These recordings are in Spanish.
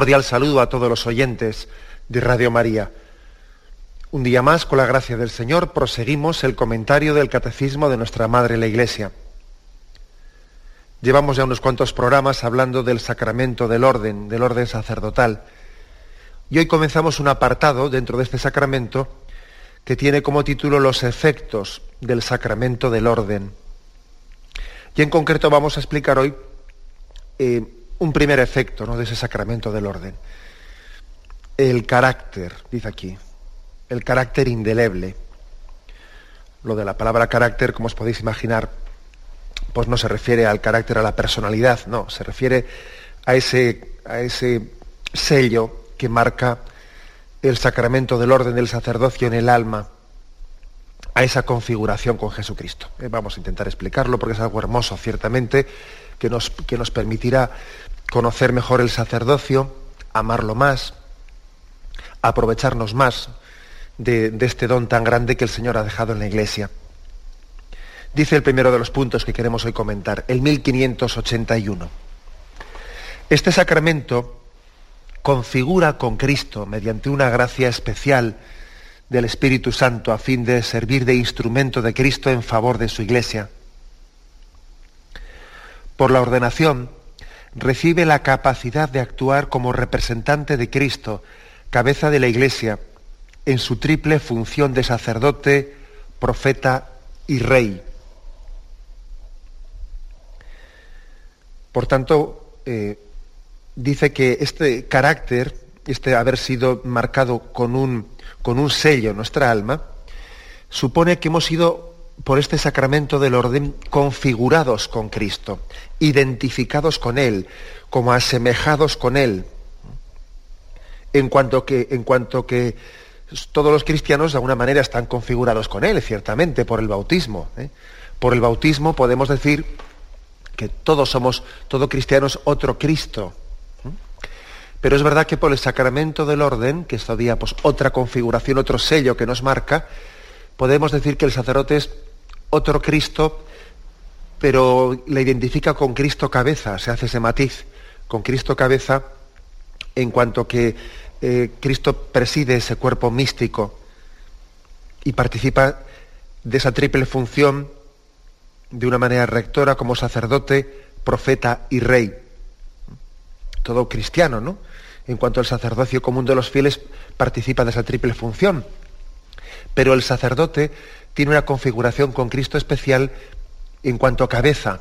Cordial saludo a todos los oyentes de Radio María. Un día más, con la gracia del Señor, proseguimos el comentario del Catecismo de nuestra Madre la Iglesia. Llevamos ya unos cuantos programas hablando del sacramento del orden, del orden sacerdotal. Y hoy comenzamos un apartado dentro de este sacramento que tiene como título los efectos del sacramento del orden. Y en concreto vamos a explicar hoy eh, un primer efecto ¿no? de ese sacramento del orden. El carácter, dice aquí, el carácter indeleble. Lo de la palabra carácter, como os podéis imaginar, pues no se refiere al carácter, a la personalidad, no, se refiere a ese, a ese sello que marca el sacramento del orden del sacerdocio en el alma, a esa configuración con Jesucristo. Eh, vamos a intentar explicarlo porque es algo hermoso, ciertamente, que nos, que nos permitirá conocer mejor el sacerdocio, amarlo más, aprovecharnos más de, este don tan grande que el Señor ha dejado en la Iglesia. Dice el primero de los puntos que queremos hoy comentar, el 1581. Este sacramento configura con Cristo, mediante una gracia especial del Espíritu Santo, a fin de servir de instrumento de Cristo en favor de su Iglesia. Por la ordenación, recibe la capacidad de actuar como representante de Cristo, cabeza de la Iglesia, en su triple función de sacerdote, profeta y rey. Por tanto, eh, dice que este carácter, este haber sido marcado con un, con un sello en nuestra alma, supone que hemos sido por este sacramento del orden configurados con Cristo, identificados con Él, como asemejados con Él. En cuanto que, en cuanto que todos los cristianos de alguna manera están configurados con Él, ciertamente, por el bautismo. ¿eh? Por el bautismo podemos decir que todos somos, todos cristianos, otro Cristo. ¿eh? Pero es verdad que por el sacramento del orden, que es todavía pues, otra configuración, otro sello que nos marca, podemos decir que el sacerdote es otro Cristo, pero le identifica con Cristo cabeza, se hace ese matiz, con Cristo cabeza, en cuanto que eh, Cristo preside ese cuerpo místico y participa de esa triple función de una manera rectora como sacerdote, profeta y rey. Todo cristiano, ¿no? En cuanto al sacerdocio común de los fieles, participa de esa triple función. Pero el sacerdote tiene una configuración con Cristo especial en cuanto a cabeza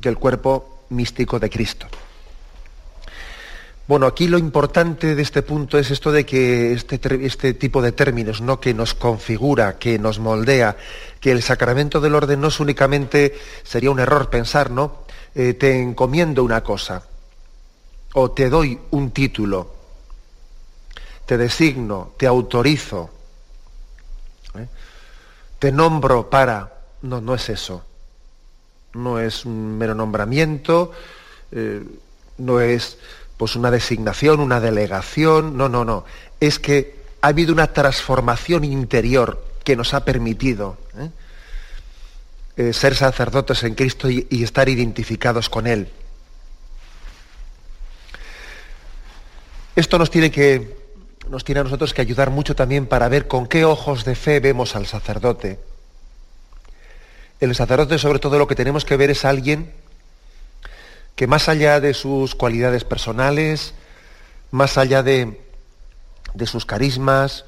del cuerpo místico de Cristo. Bueno, aquí lo importante de este punto es esto de que este, este, tipo de términos, ¿no? que nos configura, que nos moldea, que el sacramento del orden no es únicamente, sería un error pensar, ¿no? Eh, te encomiendo una cosa, o te doy un título, te designo, te autorizo, te nombro para... No, no es eso. No es un mero nombramiento, eh, no es pues una designación, una delegación, no, no, no. Es que ha habido una transformación interior que nos ha permitido ¿eh? Eh, ser sacerdotes en Cristo y, y estar identificados con Él. Esto nos tiene que nos tiene a nosotros que ayudar mucho también para ver con qué ojos de fe vemos al sacerdote. El sacerdote sobre todo lo que tenemos que ver es alguien que más allá de sus cualidades personales, más allá de, de sus carismas,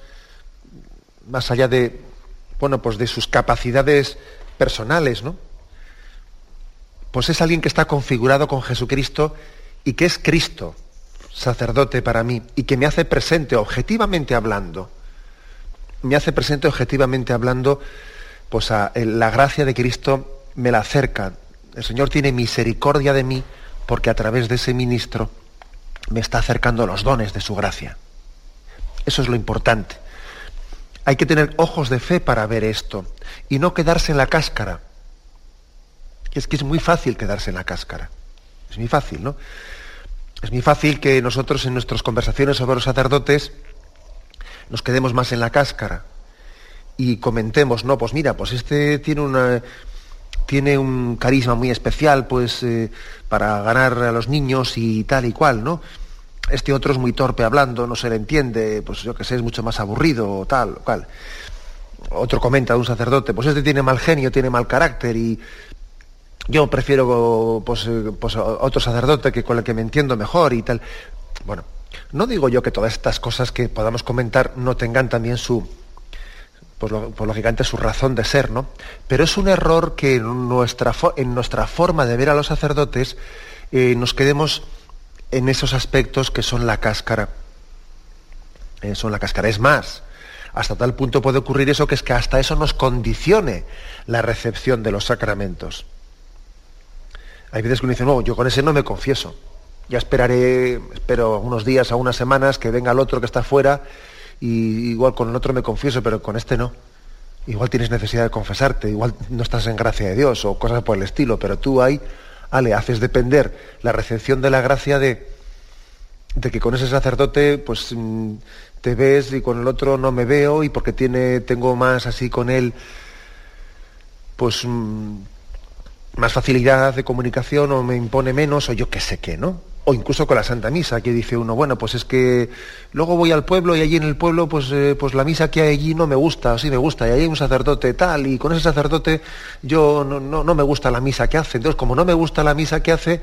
más allá de, bueno, pues de sus capacidades personales, ¿no? Pues es alguien que está configurado con Jesucristo y que es Cristo. Sacerdote para mí y que me hace presente objetivamente hablando, me hace presente objetivamente hablando, pues a, la gracia de Cristo me la acerca. El Señor tiene misericordia de mí porque a través de ese ministro me está acercando los dones de su gracia. Eso es lo importante. Hay que tener ojos de fe para ver esto y no quedarse en la cáscara. Es que es muy fácil quedarse en la cáscara. Es muy fácil, ¿no? Es muy fácil que nosotros en nuestras conversaciones sobre los sacerdotes nos quedemos más en la cáscara y comentemos, no, pues mira, pues este tiene una tiene un carisma muy especial, pues eh, para ganar a los niños y tal y cual, ¿no? Este otro es muy torpe hablando, no se le entiende, pues yo que sé, es mucho más aburrido o tal o cual. Otro comenta de un sacerdote, pues este tiene mal genio, tiene mal carácter y yo prefiero pues, eh, pues otro sacerdote que con el que me entiendo mejor y tal. Bueno, no digo yo que todas estas cosas que podamos comentar no tengan también su, pues, pues lógicamente su razón de ser, ¿no? Pero es un error que en nuestra, en nuestra forma de ver a los sacerdotes eh, nos quedemos en esos aspectos que son la cáscara. Eh, son la cáscara. Es más, hasta tal punto puede ocurrir eso que es que hasta eso nos condicione la recepción de los sacramentos. Hay veces que uno dice, no, yo con ese no me confieso. Ya esperaré, espero unos días o unas semanas que venga el otro que está fuera y igual con el otro me confieso, pero con este no. Igual tienes necesidad de confesarte, igual no estás en gracia de Dios o cosas por el estilo, pero tú ahí Ale, haces depender la recepción de la gracia de, de que con ese sacerdote pues mm, te ves y con el otro no me veo y porque tiene, tengo más así con él pues mm, más facilidad de comunicación o me impone menos o yo qué sé qué, ¿no? o incluso con la Santa Misa, que dice uno, bueno, pues es que luego voy al pueblo y allí en el pueblo, pues, eh, pues la misa que hay allí no me gusta, sí me gusta, y ahí hay un sacerdote tal, y con ese sacerdote yo no, no, me gusta la misa que hace. Entonces, como no me gusta la misa que hace,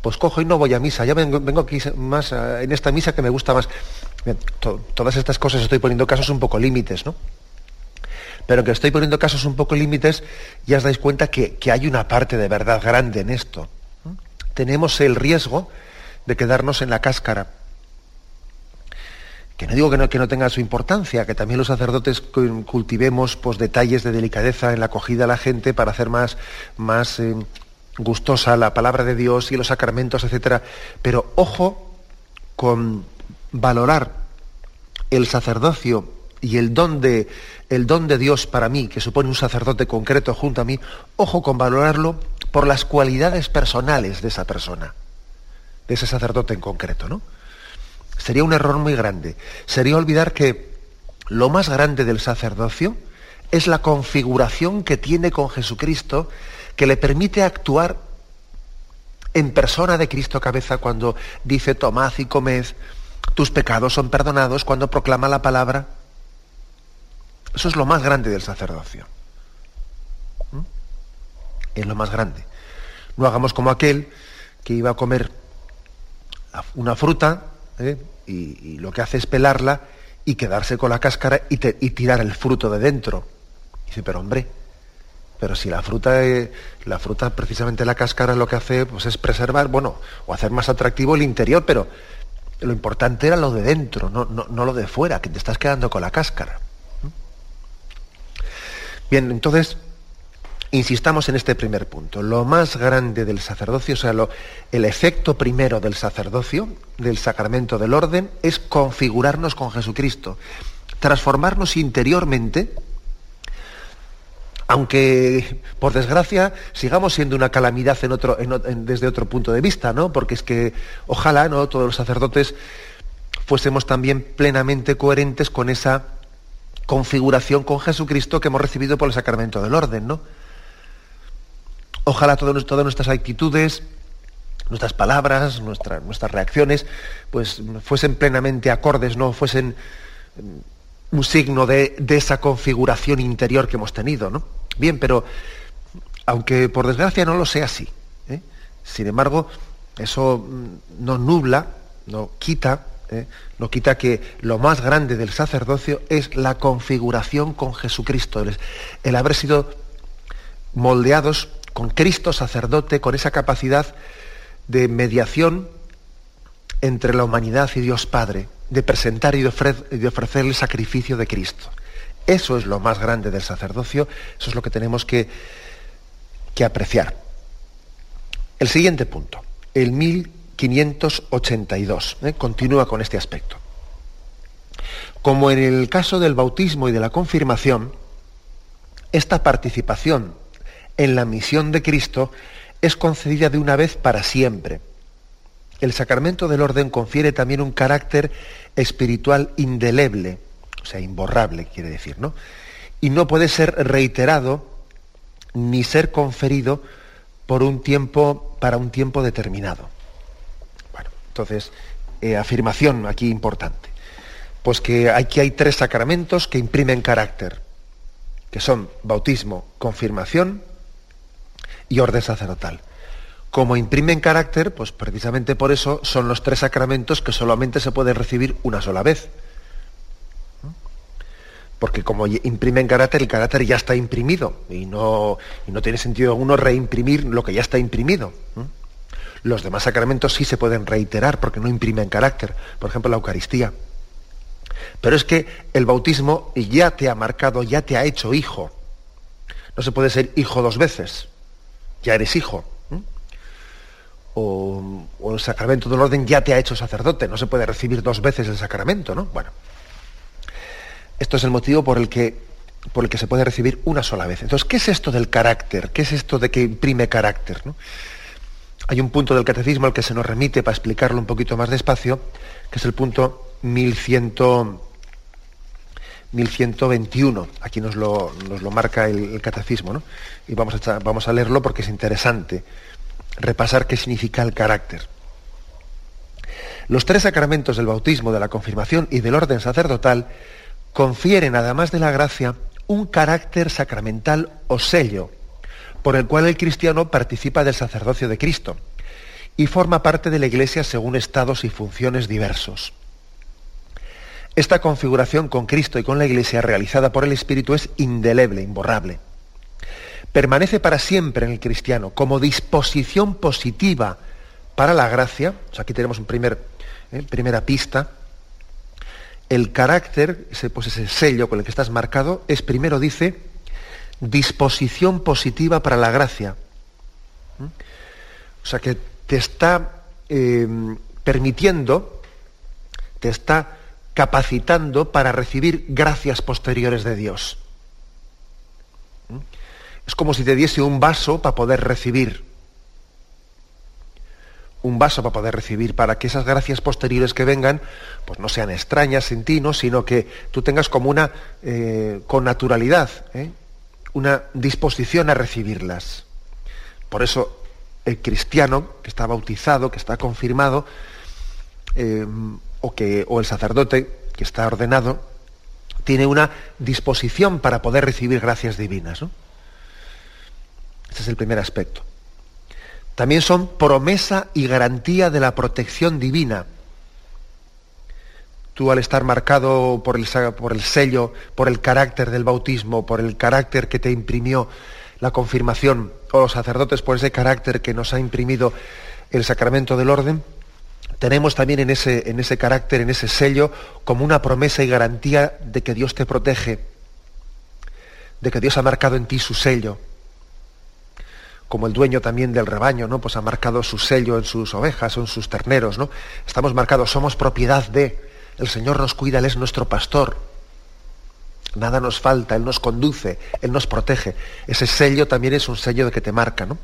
pues cojo y no voy a misa. Ya vengo, vengo aquí más en esta misa que me gusta más. todas estas cosas estoy poniendo casos un poco límites, ¿no? Pero que estoy poniendo casos un poco límites, ya os dais cuenta que, que hay una parte de verdad grande en esto. Tenemos el riesgo de quedarnos en la cáscara. Que no digo que no, que no tenga su importancia, que también los sacerdotes cultivemos pues, detalles de delicadeza en la acogida a la gente para hacer más, más eh, gustosa la palabra de Dios y los sacramentos, etc. Pero ojo con valorar el sacerdocio y el don de el don de Dios para mí, que supone un sacerdote concreto junto a mí, ojo con valorarlo por las cualidades personales de esa persona de ese sacerdote en concreto, ¿no? Sería un error muy grande. Sería olvidar que lo más grande del sacerdocio es la configuración que tiene con Jesucristo, que le permite actuar en persona de Cristo cabeza cuando dice tomad y comed, tus pecados son perdonados, cuando proclama la palabra. Eso es lo más grande del sacerdocio. ¿Mm? Es lo más grande. No hagamos como aquel que iba a comer una fruta ¿eh? y, lo que hace es pelarla y quedarse con la cáscara y, tirar el fruto de dentro. dice, pero hombre, pero si la fruta, eh, la fruta, precisamente la cáscara lo que hace pues, es preservar, bueno, o hacer más atractivo el interior, pero lo importante era lo de dentro, no, no lo de fuera, que te estás quedando con la cáscara. Bien, entonces, insistamos en este primer punto. Lo más grande del sacerdocio, o sea, el efecto primero del sacerdocio, del sacramento del orden, es configurarnos con Jesucristo, transformarnos interiormente, aunque por desgracia sigamos siendo una calamidad en otro, desde otro punto de vista, ¿no? Porque es que ojalá ¿no? todos los sacerdotes fuésemos también plenamente coherentes con esa configuración con Jesucristo que hemos recibido por el sacramento del orden, ¿no? Ojalá todas, nuestras actitudes, nuestras palabras, nuestras reacciones, pues fuesen plenamente acordes, no fuesen mm, un signo de, esa configuración interior que hemos tenido, ¿no? Bien, pero aunque por desgracia no lo sea así, ¿eh? sin embargo, eso mm, no nubla, no quita, ¿eh? no quita que lo más grande del sacerdocio es la configuración con Jesucristo, el haber sido moldeados con Cristo sacerdote, con esa capacidad de mediación entre la humanidad y Dios Padre, de presentar y de, ofrecer, el sacrificio de Cristo. Eso es lo más grande del sacerdocio, eso es lo que tenemos que, que apreciar. El siguiente punto, el 1582, ¿eh? continúa con este aspecto. Como en el caso del bautismo y de la confirmación, esta participación en la misión de Cristo es concedida de una vez para siempre. El sacramento del orden confiere también un carácter espiritual indeleble, o sea, imborrable, quiere decir, ¿no? Y no puede ser reiterado ni ser conferido por un tiempo, para un tiempo determinado. Entonces, eh, afirmación aquí importante. Pues que aquí hay tres sacramentos que imprimen carácter, que son bautismo, confirmación y orden sacerdotal. Como imprimen carácter, pues precisamente por eso son los tres sacramentos que solamente se pueden recibir una sola vez. Porque como imprimen carácter, el carácter ya está imprimido y no, no tiene sentido alguno reimprimir lo que ya está imprimido. Los demás sacramentos sí se pueden reiterar porque no imprimen carácter. Por ejemplo, la Eucaristía. Pero es que el bautismo ya te ha marcado, ya te ha hecho hijo. No se puede ser hijo dos veces ya eres hijo. O, el sacramento del orden ya te ha hecho sacerdote, no se puede recibir dos veces el sacramento, ¿no? Bueno, esto es el motivo por el que, por el que se puede recibir una sola vez. Entonces, ¿qué es esto del carácter? ¿Qué es esto de que imprime carácter? Hay un punto del catecismo al que se nos remite para explicarlo un poquito más despacio, que es el punto 1100. 1121. Aquí nos lo, nos lo marca el, catecismo, ¿no? Y vamos a, vamos a leerlo porque es interesante repasar qué significa el carácter. Los tres sacramentos del bautismo, de la confirmación y del orden sacerdotal confieren, además de la gracia, un carácter sacramental o sello, por el cual el cristiano participa del sacerdocio de Cristo y forma parte de la Iglesia según estados y funciones diversos. Esta configuración con Cristo y con la Iglesia realizada por el Espíritu es indeleble, imborrable. Permanece para siempre en el cristiano como disposición positiva para la gracia. aquí tenemos un primer, eh, primera pista. El carácter, pues ese sello con el que estás marcado, es primero dice disposición positiva para la gracia. ¿Mm? O sea que te está eh, permitiendo, te está capacitando para recibir gracias posteriores de Dios. ¿Mm? Es como si te diese un vaso para poder recibir. Un vaso para poder recibir, para que esas gracias posteriores que vengan, pues no sean extrañas en ti, ¿no? sino que tú tengas como una, eh, con naturalidad, ¿eh? Una disposición a recibirlas. Por eso el cristiano que está bautizado, que está confirmado, eh, o, que, o el sacerdote que está ordenado tiene una disposición para poder recibir gracias divinas. ¿no? Este es el primer aspecto. También son promesa y garantía de la protección divina. Tú al estar marcado por el, sello, por el carácter del bautismo, por el carácter que te imprimió la confirmación, o los sacerdotes por ese carácter que nos ha imprimido el sacramento del orden, tenemos también en ese, en ese carácter, en ese sello, como una promesa y garantía de que Dios te protege, de que Dios ha marcado en ti su sello. Como el dueño también del rebaño, ¿no? Pues ha marcado su sello en sus ovejas en sus terneros, ¿no? Estamos marcados, somos propiedad de. El Señor nos cuida, Él es nuestro pastor. Nada nos falta, Él nos conduce, Él nos protege. Ese sello también es un sello de que te marca, ¿no?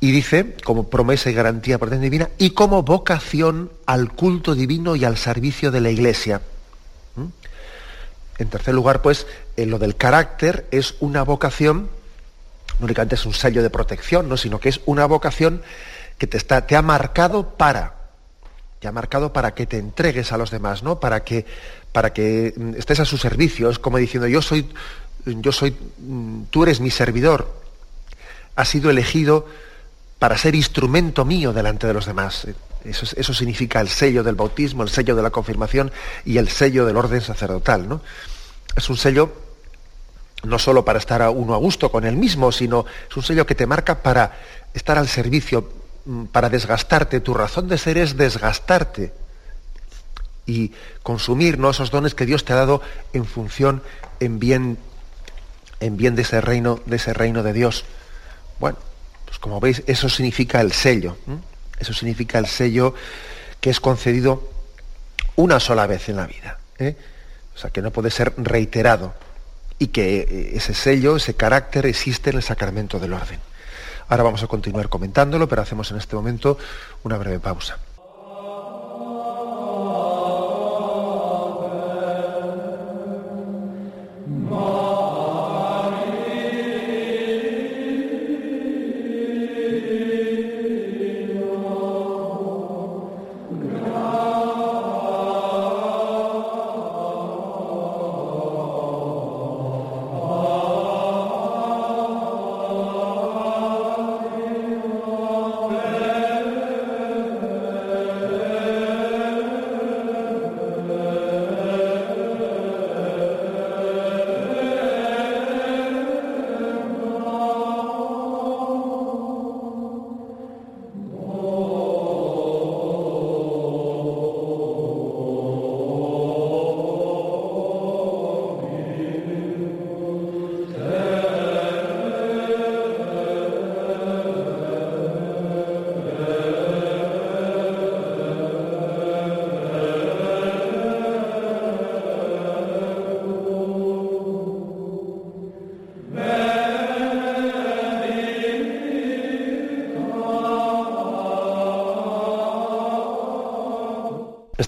Y dice, como promesa y garantía por divina, y como vocación al culto divino y al servicio de la Iglesia. ¿Mm? En tercer lugar, pues, en lo del carácter es una vocación, no únicamente es un sello de protección, ¿no? sino que es una vocación que te, está, te ha marcado para, te ha marcado para que te entregues a los demás, ¿no? Para que, para que mm, estés a su servicio. Es como diciendo, yo soy, yo soy, mm, tú eres mi servidor. Has sido elegido para ser instrumento mío delante de los demás. Eso, significa el sello del bautismo, el sello de la confirmación y el sello del orden sacerdotal. ¿no? Es un sello no solo para estar a uno a gusto con él mismo, sino es un sello que te marca para estar al servicio para desgastarte, tu razón de ser es desgastarte y consumir ¿no? esos dones que Dios te ha dado en función, en bien, en bien de ese reino, de ese reino de Dios. Bueno, pues como veis, eso significa el sello. Eso significa el sello que es concedido una sola vez en la vida. ¿eh? O sea, que no puede ser reiterado. Y que eh, ese sello, ese carácter existe en el sacramento del orden. Ahora vamos a continuar comentándolo, pero hacemos en este momento una breve pausa.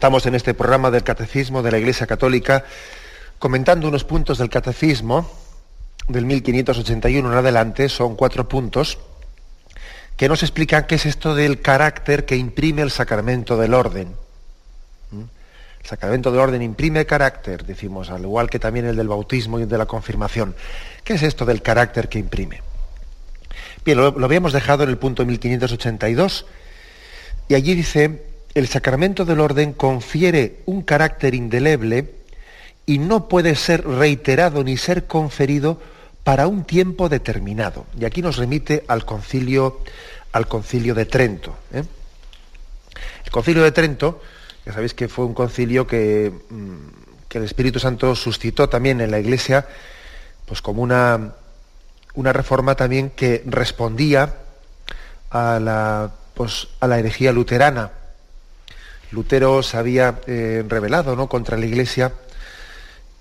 Estamos en este programa del Catecismo de la Iglesia Católica comentando unos puntos del Catecismo del 1581 en adelante, son cuatro puntos, que nos explican qué es esto del carácter que imprime el sacramento del orden. ¿Mm? El sacramento del orden imprime carácter, decimos, al igual que también el del bautismo y el de la confirmación. ¿Qué es esto del carácter que imprime? Bien, lo, lo habíamos dejado en el punto 1582 y allí dice el sacramento del orden confiere un carácter indeleble y no puede ser reiterado ni ser conferido para un tiempo determinado. Y aquí nos remite al concilio, al concilio de Trento. ¿eh? El concilio de Trento, ya sabéis que fue un concilio que, mm, que, el Espíritu Santo suscitó también en la Iglesia, pues como una, una reforma también que respondía a la, pues, a la herejía luterana Lutero se había eh, rebelado ¿no? contra la Iglesia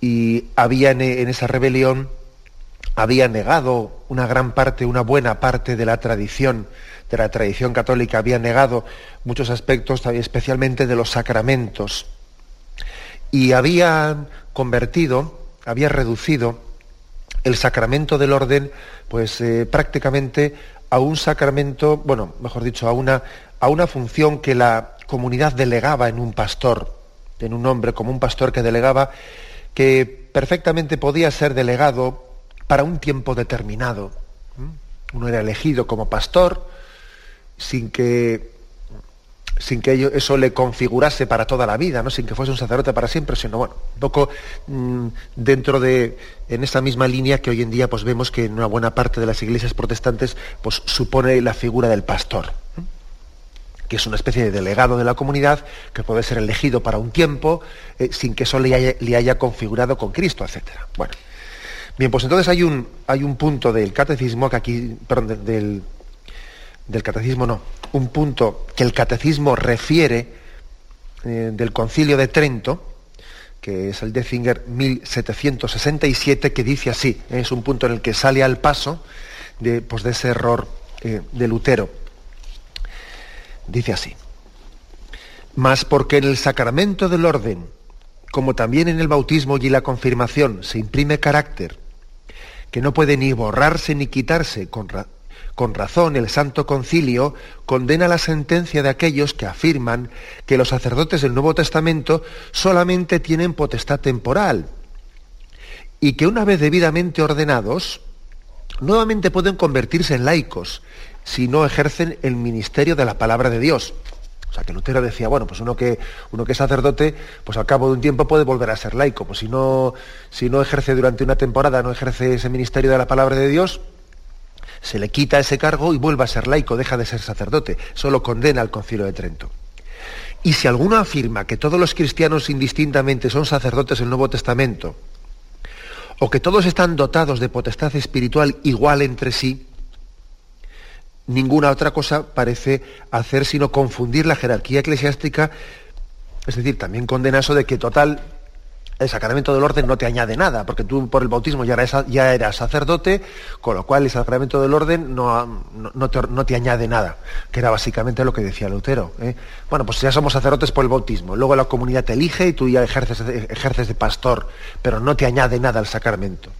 y había en, esa rebelión había negado una gran parte, una buena parte de la tradición, de la tradición católica, había negado muchos aspectos, especialmente de los sacramentos, y había convertido, había reducido el sacramento del orden, pues eh, prácticamente a un sacramento, bueno, mejor dicho, a una, a una función que la comunidad delegaba en un pastor, en un hombre como un pastor que delegaba, que perfectamente podía ser delegado para un tiempo determinado. Uno era elegido como pastor sin que, sin que eso le configurase para toda la vida, ¿no? sin que fuese un sacerdote para siempre, sino bueno, un poco mm, dentro de, en esa misma línea que hoy en día pues vemos que en una buena parte de las iglesias protestantes pues supone la figura del pastor que es una especie de delegado de la comunidad que puede ser elegido para un tiempo eh, sin que eso le haya, configurado con Cristo, etc. Bueno, bien, pues entonces hay un, hay un punto del catecismo que aquí, perdón, del, del catecismo no, un punto que el catecismo refiere eh, del concilio de Trento, que es el Dezinger 1767, que dice así, es un punto en el que sale al paso de, pues, de ese error eh, de Lutero. Dice así, mas porque en el sacramento del orden, como también en el bautismo y la confirmación, se imprime carácter, que no puede ni borrarse ni quitarse, con, con razón el Santo Concilio condena la sentencia de aquellos que afirman que los sacerdotes del Nuevo Testamento solamente tienen potestad temporal y que una vez debidamente ordenados, nuevamente pueden convertirse en laicos si no ejercen el ministerio de la palabra de Dios. O sea, que Lutero decía, bueno, pues uno que, uno que es sacerdote, pues al cabo de un tiempo puede volver a ser laico. Pues si no, si no ejerce durante una temporada, no ejerce ese ministerio de la palabra de Dios, Se le quita ese cargo y vuelve a ser laico, deja de ser sacerdote. Solo condena al concilio de Trento. Y si alguno afirma que todos los cristianos indistintamente son sacerdotes del Nuevo Testamento, o que todos están dotados de potestad espiritual igual entre sí, ninguna otra cosa parece hacer sino confundir la jerarquía eclesiástica, es decir, también condena eso de que total el sacramento del orden no te añade nada, porque tú por el bautismo ya eras, ya eras sacerdote, con lo cual el sacramento del orden no, no, te, añade nada, que era básicamente lo que decía Lutero. ¿eh? Bueno, pues ya somos sacerdotes por el bautismo, luego la comunidad te elige y tú ya ejerces, ejerces de pastor, pero no te añade nada al sacramento.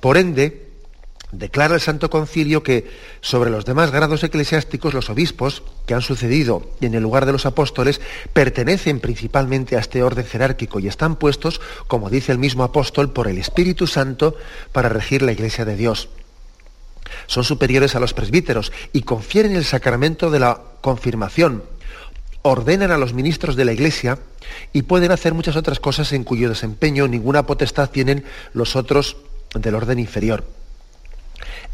Por ende, declara el Santo Concilio que sobre los demás grados eclesiásticos los obispos que han sucedido en el lugar de los apóstoles pertenecen principalmente a este orden jerárquico y están puestos, como dice el mismo apóstol, por el Espíritu Santo para regir la Iglesia de Dios. Son superiores a los presbíteros y confieren el sacramento de la confirmación, ordenan a los ministros de la Iglesia y pueden hacer muchas otras cosas en cuyo desempeño ninguna potestad tienen los otros del orden inferior.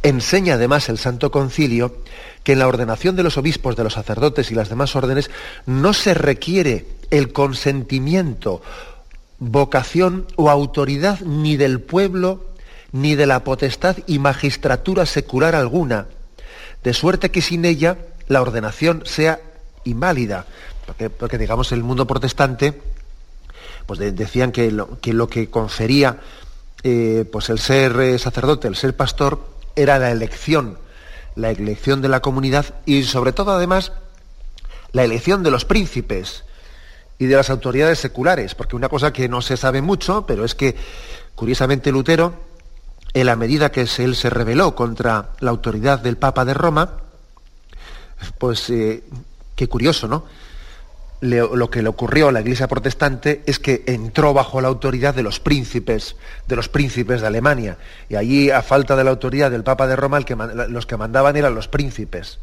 Enseña además el Santo Concilio que en la ordenación de los obispos, de los sacerdotes y las demás órdenes no se requiere el consentimiento, vocación o autoridad ni del pueblo, ni de la potestad y magistratura secular alguna, de suerte que sin ella la ordenación sea inválida. Porque, digamos el mundo protestante, pues decían que lo, que, confería eh, pues el ser eh, sacerdote, el ser pastor, era la elección, la elección de la comunidad y sobre todo además la elección de los príncipes y de las autoridades seculares, porque una cosa que no se sabe mucho, pero es que curiosamente Lutero, en la medida que él se rebeló contra la autoridad del Papa de Roma, pues eh, qué curioso, ¿no? Lo que le ocurrió a la Iglesia protestante es que entró bajo la autoridad de los príncipes, de los príncipes de Alemania. Y allí, a falta de la autoridad del Papa de Roma, los que mandaban eran los príncipes,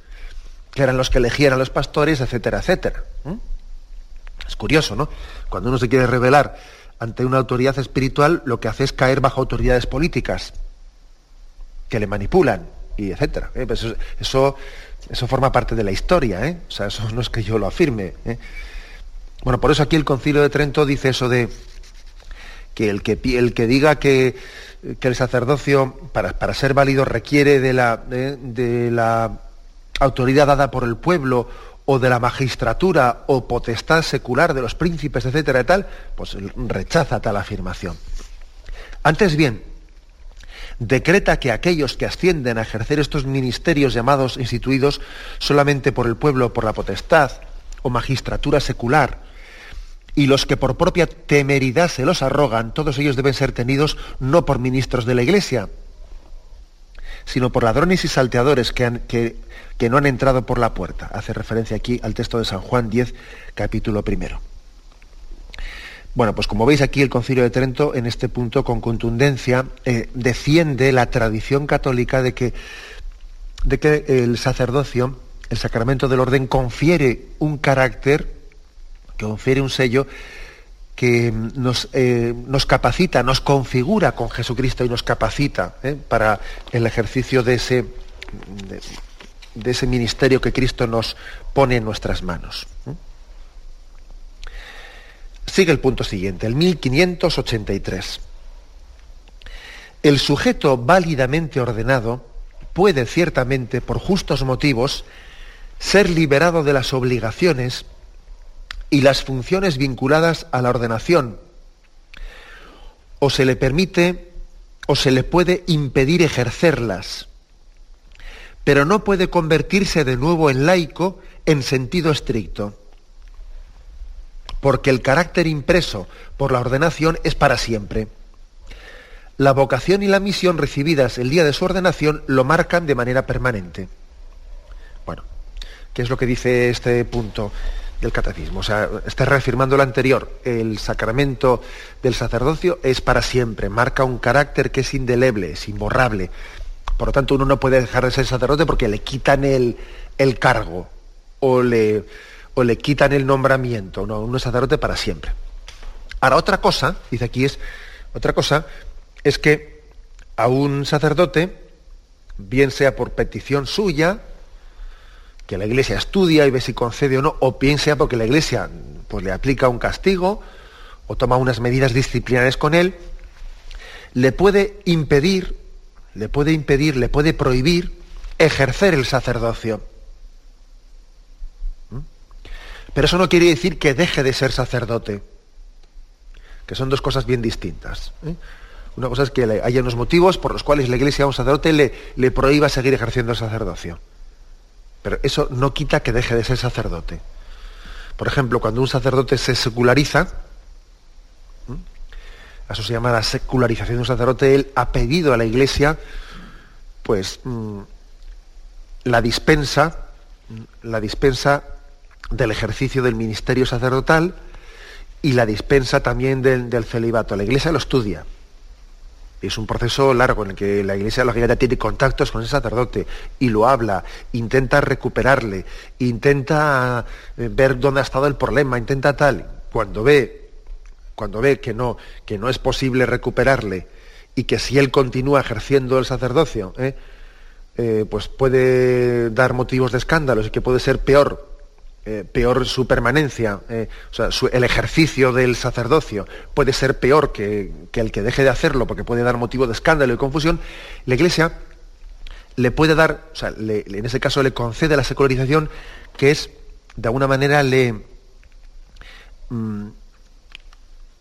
que eran los que elegían a los pastores, etcétera, etcétera. Es curioso, ¿no? Cuando uno se quiere rebelar ante una autoridad espiritual, lo que hace es caer bajo autoridades políticas, que le manipulan, y etcétera. ¿eh? Pues eso, eso, forma parte de la historia, ¿eh? O sea, eso no es que yo lo afirme. ¿eh? Bueno, por eso aquí el Concilio de Trento dice eso de que el que, el que diga que, el sacerdocio, para, ser válido, requiere de la, de, la autoridad dada por el pueblo o de la magistratura o potestad secular de los príncipes, etcétera y tal, pues rechaza tal afirmación. Antes bien, decreta que aquellos que ascienden a ejercer estos ministerios llamados instituidos solamente por el pueblo, por la potestad o magistratura secular, y los que por propia temeridad se los arrogan, todos ellos deben ser tenidos no por ministros de la Iglesia, sino por ladrones y salteadores que, no han entrado por la puerta. Hace referencia aquí al texto de San Juan 10, capítulo primero. Bueno, pues como veis aquí el Concilio de Trento en este punto con contundencia eh, defiende la tradición católica de que, el sacerdocio, el sacramento del orden, confiere un carácter confiere un sello que nos, eh, nos, capacita, nos configura con Jesucristo y nos capacita eh, para el ejercicio de ese, de, ese ministerio que Cristo nos pone en nuestras manos. Sigue el punto siguiente, el 1583. El sujeto válidamente ordenado puede ciertamente, por justos motivos, ser liberado de las obligaciones y las funciones vinculadas a la ordenación. O se le permite o se le puede impedir ejercerlas, pero no puede convertirse de nuevo en laico en sentido estricto, porque el carácter impreso por la ordenación es para siempre. La vocación y la misión recibidas el día de su ordenación lo marcan de manera permanente. Bueno, ¿qué es lo que dice este punto? Del catecismo. O sea, está reafirmando lo anterior. El sacramento del sacerdocio es para siempre, marca un carácter que es indeleble, es imborrable. Por lo tanto, uno no puede dejar de ser sacerdote porque le quitan el, el cargo o le, o le quitan el nombramiento. No, uno es sacerdote para siempre. Ahora, otra cosa, dice aquí, es, otra cosa es que a un sacerdote bien sea por petición suya, que la Iglesia estudia y ve si concede o no, o bien sea porque la Iglesia pues, le aplica un castigo o toma unas medidas disciplinarias con él, le puede impedir, le puede impedir, le puede prohibir ejercer el sacerdocio. ¿Mm? Pero eso no quiere decir que deje de ser sacerdote, que son dos cosas bien distintas. ¿eh? Una cosa es que haya unos motivos por los cuales la iglesia a un sacerdote le, le prohíba seguir ejerciendo el sacerdocio. Pero eso no quita que deje de ser sacerdote. Por ejemplo, cuando un sacerdote se seculariza, eso se llama la secularización de un sacerdote, él ha pedido a la iglesia, pues, mm, la dispensa, la dispensa del ejercicio del ministerio sacerdotal y la dispensa también del, del celibato. La iglesia lo estudia. Es un proceso largo en el que la iglesia lógicamente tiene contactos con ese sacerdote y lo habla, intenta recuperarle, intenta eh, ver dónde ha estado el problema, intenta tal. Cuando ve, cuando ve que no, que no es posible recuperarle y que si él continúa ejerciendo el sacerdocio, ¿eh? Eh, pues puede dar motivos de escándalos y que puede ser peor eh, peor su permanencia, eh, o sea, el ejercicio del sacerdocio puede ser peor que, el que deje de hacerlo porque puede dar motivo de escándalo y confusión, la Iglesia le puede dar, o sea, en ese caso le concede la secularización, que es, de alguna manera, le, mm,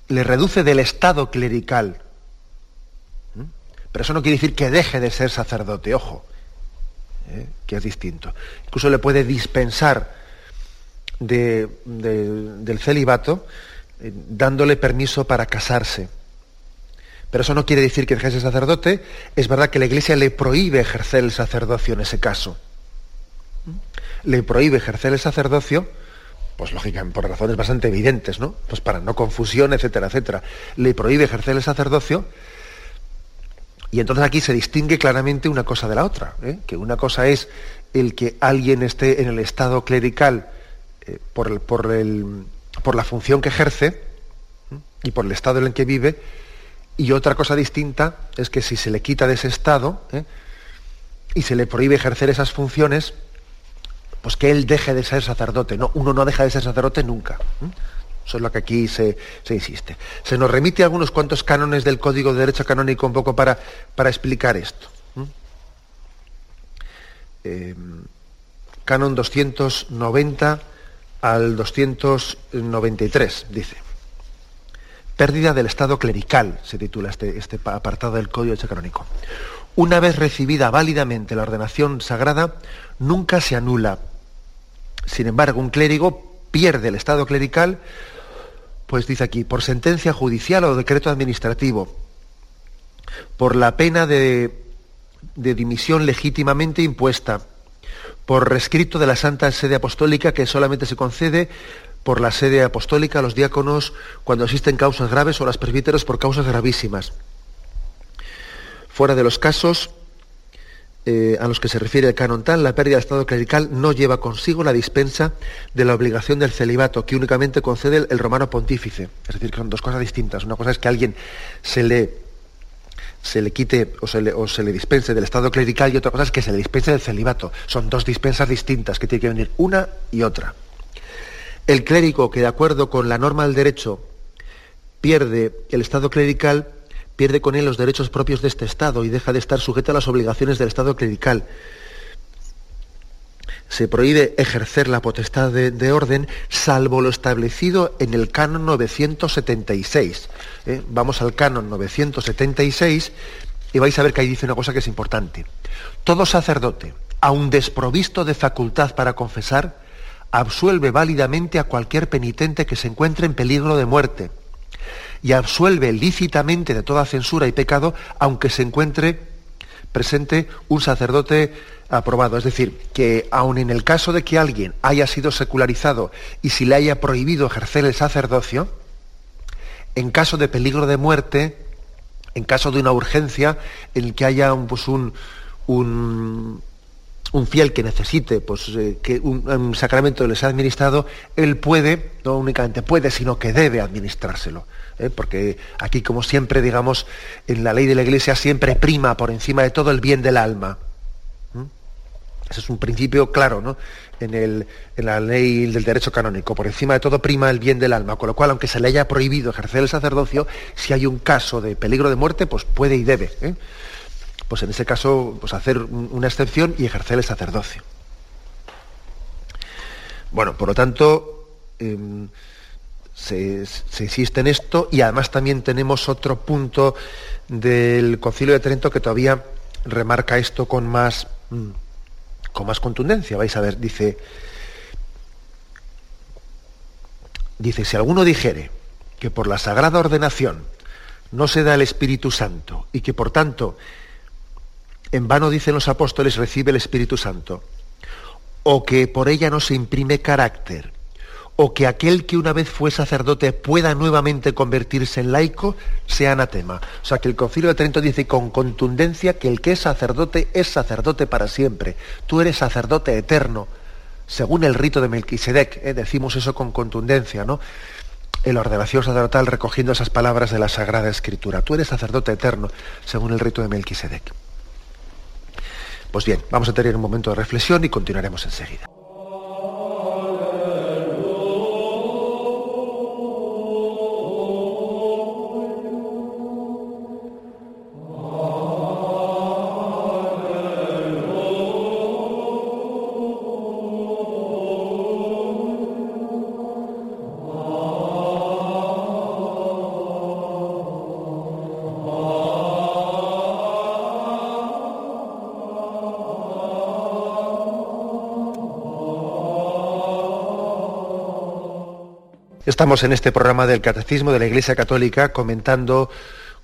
le reduce del estado clerical. ¿Mm? Pero eso no quiere decir que deje de ser sacerdote, ojo, ¿eh? que es distinto. Incluso le puede dispensar del celibato, eh, dándole permiso para casarse. Pero eso no quiere decir que deje de sacerdote. Es verdad que la Iglesia le prohíbe ejercer el sacerdocio en ese caso. Le prohíbe ejercer el sacerdocio, pues lógicamente por razones bastante evidentes, ¿no? Pues para no confusión, etcétera, etcétera. Le prohíbe ejercer el sacerdocio. Y entonces aquí se distingue claramente una cosa de la otra. ¿eh? Que una cosa es el que alguien esté en el estado clerical eh, por, por, la función que ejerce y por el estado en el que vive, y otra cosa distinta es que si se le quita de ese estado ¿eh? y se le prohíbe ejercer esas funciones, pues que él deje de ser sacerdote. No, uno no deja de ser sacerdote nunca. Eso es lo que aquí se, insiste. Se nos remite algunos cuantos cánones del Código de Derecho Canónico un poco para, para explicar esto. Eh, canon 290 al 293, dice. Pérdida del estado clerical, se titula este, este apartado del Código Canónico. Una vez recibida válidamente la ordenación sagrada, nunca se anula. Sin embargo, un clérigo pierde el estado clerical, pues dice aquí, por sentencia judicial o decreto administrativo, por la pena de, de dimisión legítimamente impuesta, por rescrito de la Santa Sede Apostólica que solamente se concede por la sede apostólica a los diáconos cuando existen causas graves o a los presbíteros por causas gravísimas. Fuera de los casos eh, a los que se refiere el canon tal, la pérdida del estado clerical no lleva consigo la dispensa de la obligación del celibato, que únicamente concede el, el romano pontífice. Es decir, que son dos cosas distintas. Una cosa es que a alguien se le se le quite o se le, dispense del estado clerical y otra cosa es que se le dispense del celibato. Son dos dispensas distintas que tiene que venir una y otra. El clérigo que de acuerdo con la norma del derecho pierde el estado clerical, pierde con él los derechos propios de este estado y deja de estar sujeto a las obligaciones del estado clerical se prohíbe ejercer la potestad de, orden salvo lo establecido en el canon 976. ¿eh? Vamos al canon 976 y vais a ver que ahí dice una cosa que es importante. Todo sacerdote, aun desprovisto de facultad para confesar, absuelve válidamente a cualquier penitente que se encuentre en peligro de muerte y absuelve lícitamente de toda censura y pecado aunque se encuentre presente un sacerdote aprobado. Es decir, que aun en el caso de que alguien haya sido secularizado y si le haya prohibido ejercer el sacerdocio, en caso de peligro de muerte, en caso de una urgencia, en que haya un, pues un, un, fiel que necesite pues, eh, que un, sacramento le sea administrado, él puede, no únicamente puede, sino que debe administrárselo. ¿eh? Porque aquí, como siempre, digamos, en la ley de la Iglesia siempre prima por encima de todo el bien del alma. Ese es un principio claro, ¿no? En, la ley del derecho canónico. Por encima de todo prima el bien del alma. Con lo cual, aunque se le haya prohibido ejercer el sacerdocio, si hay un caso de peligro de muerte, pues puede y debe. ¿eh? Pues en ese caso, pues hacer una excepción y ejercer el sacerdocio. Bueno, por lo tanto, em, se, insiste en esto y además también tenemos otro punto del Concilio de Trento que todavía remarca esto con más, mm, con más contundencia. Vais a ver, dice, dice, si alguno dijere que por la sagrada ordenación no se da el Espíritu Santo y que por tanto en vano dicen los apóstoles recibe el Espíritu Santo, o que por ella no se imprime carácter, o que aquel que una vez fue sacerdote pueda nuevamente convertirse en laico, sea anatema. O sea que el Concilio de Trento dice con contundencia que el que es sacerdote es sacerdote para siempre. Tú eres sacerdote eterno, según el rito de Melquisedec. ¿eh? Decimos eso con contundencia, ¿no? En la ordenación sacerdotal recogiendo esas palabras de la Sagrada Escritura. Tú eres sacerdote eterno, según el rito de Melquisedec. Pues bien, vamos a tener un momento de reflexión y continuaremos enseguida. Estamos en este programa del Catecismo de la Iglesia Católica comentando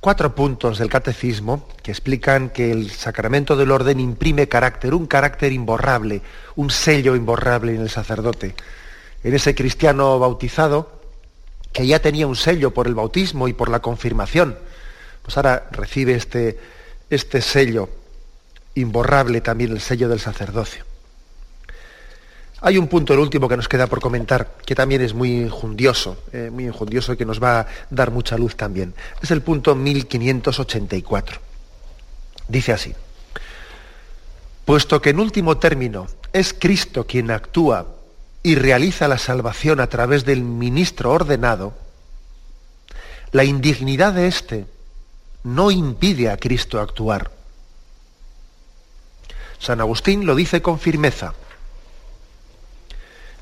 cuatro puntos del Catecismo que explican que el sacramento del orden imprime carácter, un carácter imborrable, un sello imborrable en el sacerdote. En ese cristiano bautizado, que ya tenía un sello por el bautismo y por la confirmación, pues ahora recibe este, este sello imborrable también, el sello del sacerdocio. Hay un punto, el último, que nos queda por comentar, que también es muy injundioso, eh, muy injundioso y que nos va a dar mucha luz también. Es el punto 1584. Dice así, puesto que en último término es Cristo quien actúa y realiza la salvación a través del ministro ordenado, la indignidad de éste no impide a Cristo actuar. San Agustín lo dice con firmeza.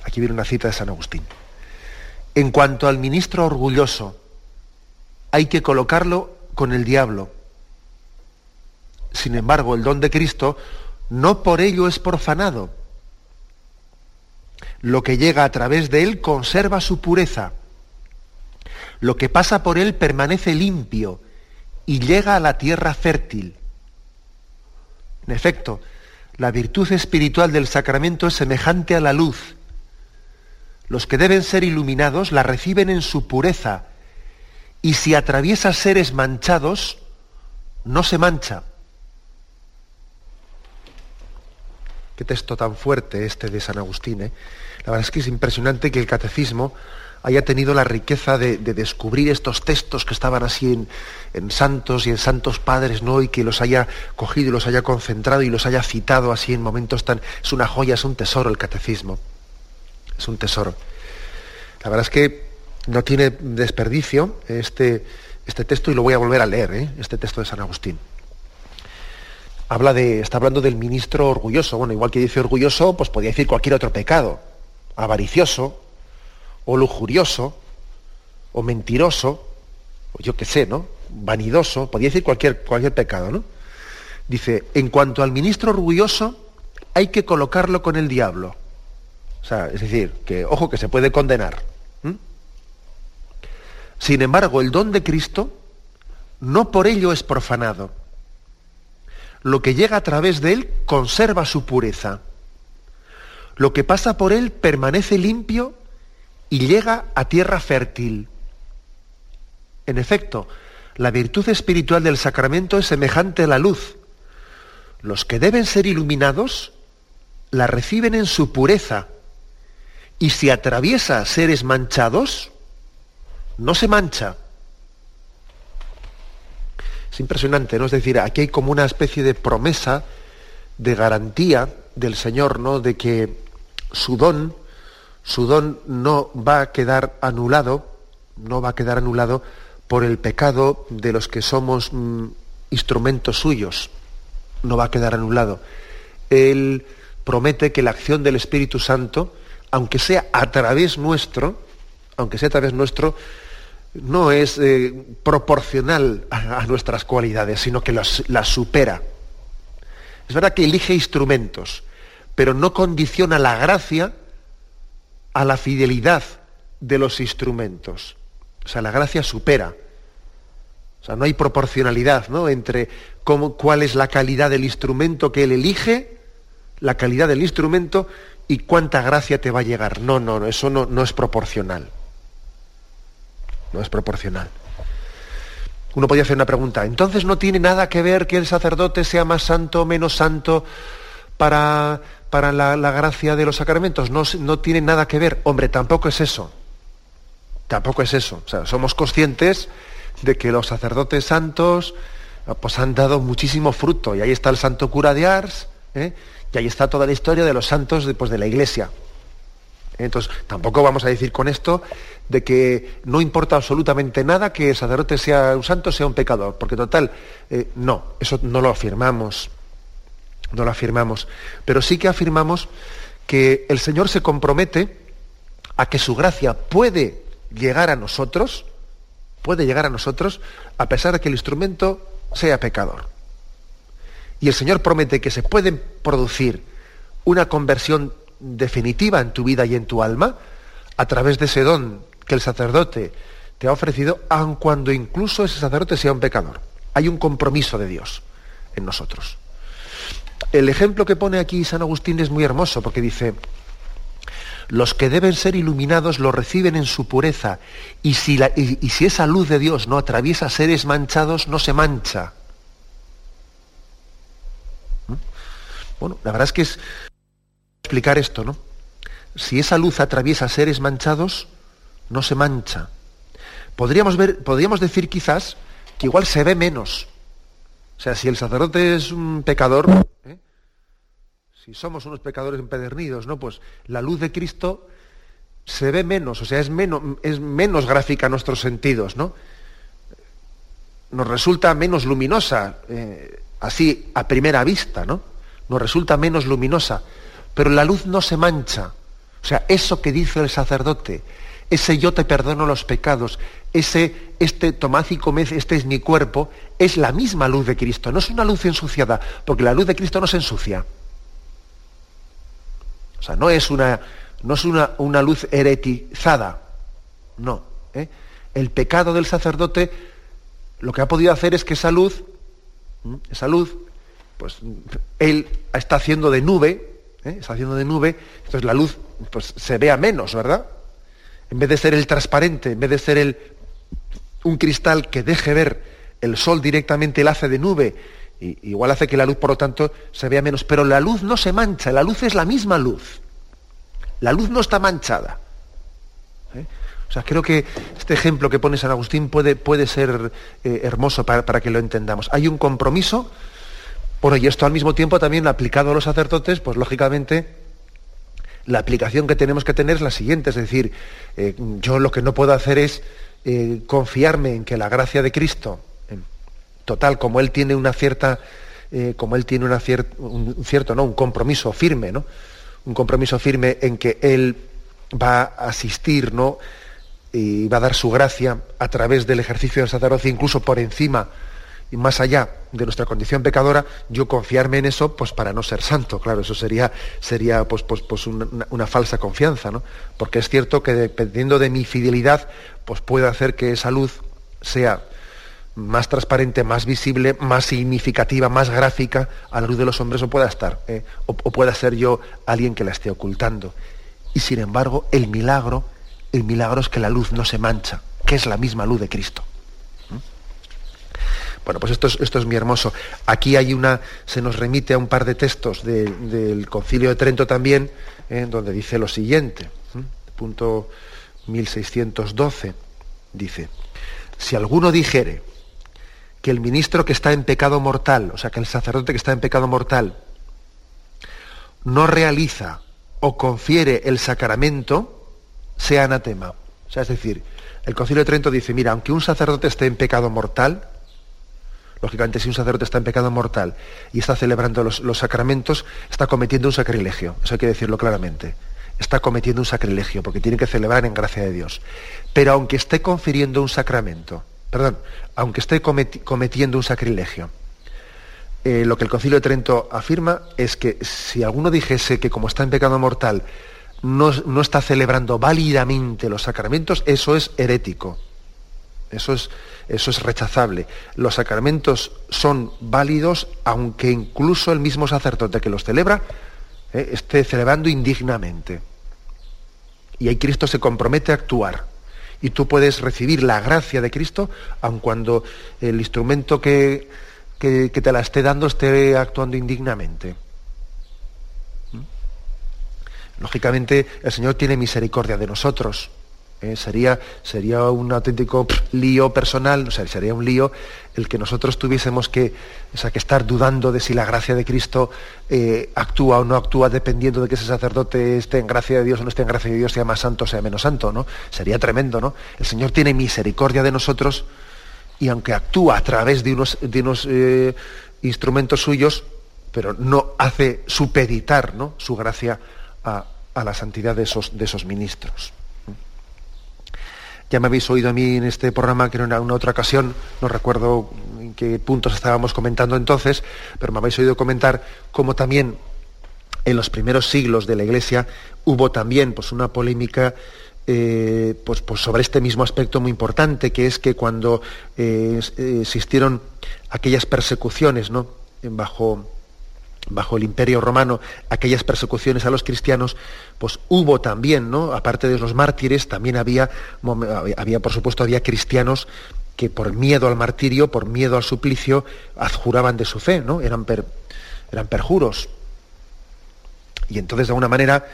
Aquí viene una cita de San Agustín. En cuanto al ministro orgulloso, hay que colocarlo con el diablo. Sin embargo, el don de Cristo no por ello es profanado. Lo que llega a través de él conserva su pureza. Lo que pasa por él permanece limpio y llega a la tierra fértil. En efecto, la virtud espiritual del sacramento es semejante a la luz los que deben ser iluminados la reciben en su pureza, y si atraviesa seres manchados, no se mancha. Qué texto tan fuerte este de San Agustín. ¿eh? La verdad es que es impresionante que el catecismo haya tenido la riqueza de, descubrir estos textos que estaban así en, santos y en santos padres, ¿no? Y que los haya cogido y los haya concentrado y los haya citado así en momentos tan... Es una joya, es un tesoro el catecismo es un tesoro. La verdad es que no tiene desperdicio este, este texto y lo voy a volver a leer, ¿eh? este texto de San Agustín. Habla de, está hablando del ministro orgulloso. Bueno, igual que dice orgulloso, pues podría decir cualquier otro pecado. Avaricioso, o lujurioso, o mentiroso, o yo qué sé, ¿no? Vanidoso, podría decir cualquier, cualquier pecado, ¿no? Dice, en cuanto al ministro orgulloso, hay que colocarlo con el diablo. O sea, es decir, que ojo que se puede condenar. Sin embargo, el don de Cristo no por ello es profanado. Lo que llega a través de él conserva su pureza. Lo que pasa por él permanece limpio y llega a tierra fértil. En efecto, la virtud espiritual del sacramento es semejante a la luz. Los que deben ser iluminados la reciben en su pureza y si atraviesa seres manchados, no se mancha. Es impresionante, ¿no? Es decir, aquí hay como una especie de promesa, de garantía del Señor, ¿no? De que su don, su don no va a quedar anulado, no va a quedar anulado por el pecado de los que somos mm, instrumentos suyos, no va a quedar anulado. Él promete que la acción del Espíritu Santo, aunque sea a través nuestro, aunque sea a través nuestro, no es eh, proporcional a, nuestras cualidades, sino que las, supera. Es verdad que elige instrumentos, pero no condiciona la gracia a la fidelidad de los instrumentos. O sea, la gracia supera. O sea, no hay proporcionalidad ¿no? entre cuál es la calidad del instrumento que él elige, la calidad del instrumento y cuánta gracia te va a llegar. No, no, no eso no, es proporcional no es proporcional. Uno podría hacer una pregunta, entonces no tiene nada que ver que el sacerdote sea más santo o menos santo para, para la, gracia de los sacramentos, no, no tiene nada que ver. Hombre, tampoco es eso. Tampoco es eso. O sea, somos conscientes de que los sacerdotes santos pues, han dado muchísimo fruto. Y ahí está el santo cura de Ars, ¿eh? Y ahí está toda la historia de los santos de, pues, de la iglesia. Entonces, tampoco vamos a decir con esto de que no importa absolutamente nada que el sacerdote sea un santo, sea un pecador, porque total, eh, no, eso no lo afirmamos, no lo afirmamos, pero sí que afirmamos que el Señor se compromete a que su gracia puede llegar a nosotros, puede llegar a nosotros, a pesar de que el instrumento sea pecador. Y el Señor promete que se puede producir una conversión definitiva en tu vida y en tu alma a través de ese don que el sacerdote te ha ofrecido, aun cuando incluso ese sacerdote sea un pecador. Hay un compromiso de Dios en nosotros. El ejemplo que pone aquí San Agustín es muy hermoso porque dice, los que deben ser iluminados lo reciben en su pureza y si, y si esa luz de Dios no atraviesa seres manchados, no se mancha. Bueno, la verdad es que es explicar esto, ¿no? Si esa luz atraviesa seres manchados, no se mancha. Podríamos, ver, podríamos decir quizás que igual se ve menos. O sea, si el sacerdote es un pecador, ¿eh? si somos unos pecadores empedernidos, ¿no? Pues la luz de Cristo se ve menos, o sea, es menos, es menos gráfica a nuestros sentidos, ¿no? Nos resulta menos luminosa, eh, así a primera vista, ¿no? Nos resulta menos luminosa, pero la luz no se mancha. O sea, eso que dice el sacerdote, ese yo te perdono los pecados, ese, este tomad y comed, este es mi cuerpo, es la misma luz de Cristo, no es una luz ensuciada, porque la luz de Cristo no se ensucia. O sea, no es una, no es una, una luz heretizada, no. ¿eh? El pecado del sacerdote lo que ha podido hacer es que esa luz, esa luz, pues él está haciendo de nube, ¿eh? está haciendo de nube, entonces la luz pues, se vea menos, ¿verdad? en vez de ser el transparente, en vez de ser el, un cristal que deje ver el sol directamente, el hace de nube, y, igual hace que la luz, por lo tanto, se vea menos. Pero la luz no se mancha, la luz es la misma luz. La luz no está manchada. ¿eh? O sea, creo que este ejemplo que pone San Agustín puede, puede ser eh, hermoso para, para, que lo entendamos. Hay un compromiso, bueno, y esto al mismo tiempo también aplicado a los sacerdotes, pues lógicamente la aplicación que tenemos que tener es la siguiente, es decir, eh, yo lo que no puedo hacer es eh, confiarme en que la gracia de Cristo, total, como Él tiene una cierta, eh, como Él tiene una un cierto, ¿no? Un compromiso firme, ¿no? Un compromiso firme en que Él va a asistir, ¿no? Y va a dar su gracia a través del ejercicio del sacerdocio, incluso por encima y más allá de nuestra condición pecadora, yo confiarme en eso, pues para no ser santo, claro, eso sería, sería pues, pues, pues una, falsa confianza, ¿no? Porque es cierto que dependiendo de mi fidelidad, pues puede hacer que esa luz sea más transparente, más visible, más significativa, más gráfica a la luz de los hombres o pueda estar, ¿eh? o, o pueda ser yo alguien que la esté ocultando. Y sin embargo, el milagro, el milagro es que la luz no se mancha, que es la misma luz de Cristo. Bueno, pues esto es, esto es muy hermoso. Aquí hay una, se nos remite a un par de textos del Concilio de Trento también, eh, donde dice lo siguiente, punto 1612, dice, si alguno dijere que el ministro que está en pecado mortal, o sea, que el sacerdote que está en pecado mortal, no realiza o confiere el sacramento, sea anatema. O sea, es decir, el Concilio de Trento dice, mira, aunque un sacerdote esté en pecado mortal, lógicamente si un sacerdote está en pecado mortal y está celebrando los, sacramentos, está cometiendo un sacrilegio. Eso hay que decirlo claramente. Está cometiendo un sacrilegio porque tiene que celebrar en gracia de Dios. Pero aunque esté confiriendo un sacramento, perdón, aunque esté cometiendo un sacrilegio, eh, lo que el Concilio de Trento afirma es que si alguno dijese que como está en pecado mortal no, no está celebrando válidamente los sacramentos, eso es herético. Eso es, eso es rechazable. Los sacramentos son válidos aunque incluso el mismo sacerdote que los celebra eh, esté celebrando indignamente. Y ahí Cristo se compromete a actuar. Y tú puedes recibir la gracia de Cristo aun cuando el instrumento que, que, te la esté dando esté actuando indignamente. ¿Mm? Lógicamente, el Señor tiene misericordia de nosotros. ¿Eh? sería, sería un auténtico lío personal, o sea, sería un lío el que nosotros tuviésemos que, que estar dudando de si la gracia de Cristo eh, actúa o no actúa dependiendo de que ese sacerdote esté en gracia de Dios o no esté en gracia de Dios, sea más santo o sea menos santo, ¿no? Sería tremendo, ¿no? El Señor tiene misericordia de nosotros y aunque actúa a través de unos, de unos eh, instrumentos suyos, pero no hace supeditar ¿no? su gracia a, la santidad de esos, de esos ministros. Ya me habéis oído a mí en este programa que en una, otra ocasión, no recuerdo en qué puntos estábamos comentando entonces, pero me habéis oído comentar cómo también en los primeros siglos de la Iglesia hubo también pues, una polémica eh, pues, pues, sobre este mismo aspecto muy importante, que es que cuando eh, existieron aquellas persecuciones ¿no? bajo, bajo el imperio romano, aquellas persecuciones a los cristianos, pues hubo también, ¿no? aparte de los mártires, también había, había, por supuesto, había cristianos que por miedo al martirio, por miedo al suplicio, adjuraban de su fe, ¿no? eran, eran perjuros. Y entonces, de alguna manera,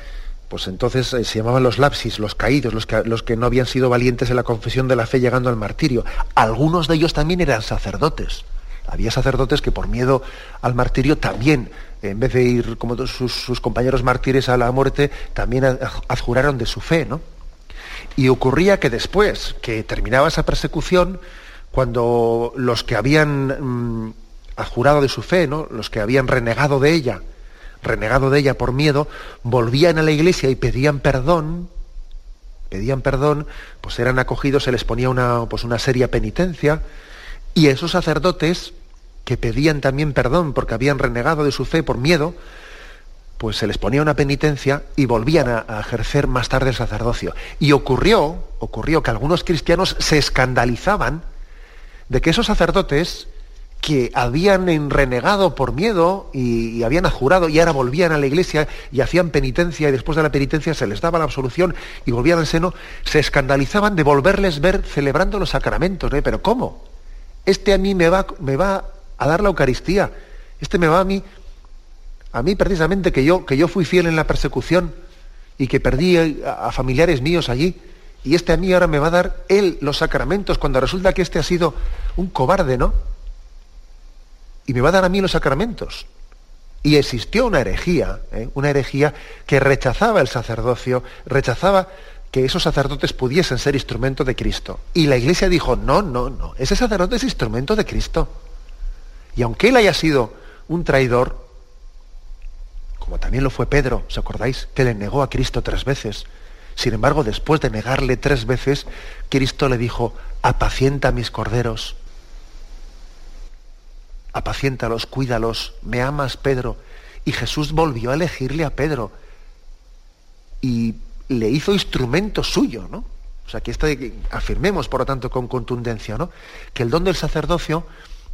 pues entonces eh, se llamaban los lapsis, los caídos, los que, los que no habían sido valientes en la confesión de la fe llegando al martirio. Algunos de ellos también eran sacerdotes. Había sacerdotes que por miedo al martirio también, en vez de ir como sus, compañeros mártires a la muerte, también adjuraron de su fe, ¿no? Y ocurría que después que terminaba esa persecución, cuando los que habían mm, adjurado de su fe, ¿no? los que habían renegado de ella, renegado de ella por miedo, volvían a la iglesia y pedían perdón, pedían perdón, pues eran acogidos, se les ponía una, pues una seria penitencia, y esos sacerdotes que pedían también perdón porque habían renegado de su fe por miedo, pues se les ponía una penitencia y volvían a, ejercer más tarde el sacerdocio. Y ocurrió, ocurrió que algunos cristianos se escandalizaban de que esos sacerdotes que habían renegado por miedo y, habían jurado y ahora volvían a la iglesia y hacían penitencia y después de la penitencia se les daba la absolución y volvían al seno, se escandalizaban de volverles ver celebrando los sacramentos. ¿eh? Pero ¿cómo? Este a mí me va, me va a dar la Eucaristía. Este me va a mí, a mí precisamente que yo, que yo fui fiel en la persecución y que perdí a, familiares míos allí. Y este a mí ahora me va a dar él los sacramentos cuando resulta que este ha sido un cobarde, ¿no? y me va a dar a mí los sacramentos. Y existió una herejía, ¿eh? una herejía que rechazaba el sacerdocio, rechazaba que esos sacerdotes pudiesen ser instrumento de Cristo. Y la iglesia dijo, no, no, no, ese sacerdote es instrumento de Cristo. Y aunque él haya sido un traidor, como también lo fue Pedro, ¿os acordáis? Que le negó a Cristo tres veces. Sin embargo, después de negarle tres veces, Cristo le dijo, apacienta mis corderos apaciéntalos, cuídalos, me amas, Pedro. Y Jesús volvió a elegirle a Pedro y le hizo instrumento suyo, ¿no? O sea, que esto afirmemos, por lo tanto, con contundencia, ¿no? Que el don del sacerdocio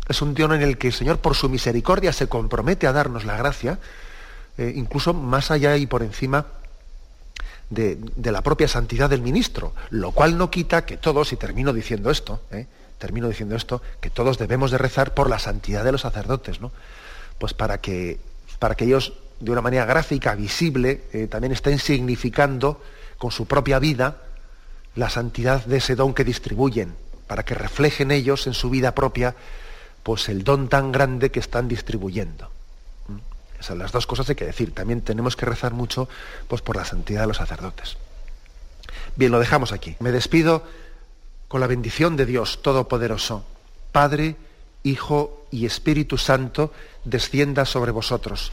es un don en el que el Señor, por su misericordia, se compromete a darnos la gracia, eh, incluso más allá y por encima de, la propia santidad del ministro, lo cual no quita que todos, y termino diciendo esto, ¿eh? termino diciendo esto, que todos debemos de rezar por la santidad de los sacerdotes, ¿no? Pues para que, para que ellos, de una manera gráfica, visible, eh, también estén significando con su propia vida la santidad de ese don que distribuyen, para que reflejen ellos en su vida propia, pues el don tan grande que están distribuyendo. ¿Mm? Esas las dos cosas hay que decir. También tenemos que rezar mucho pues, por la santidad de los sacerdotes. Bien, lo dejamos aquí. Me despido con la bendición de Dios Todopoderoso, Padre, Hijo y Espíritu Santo, descienda sobre vosotros.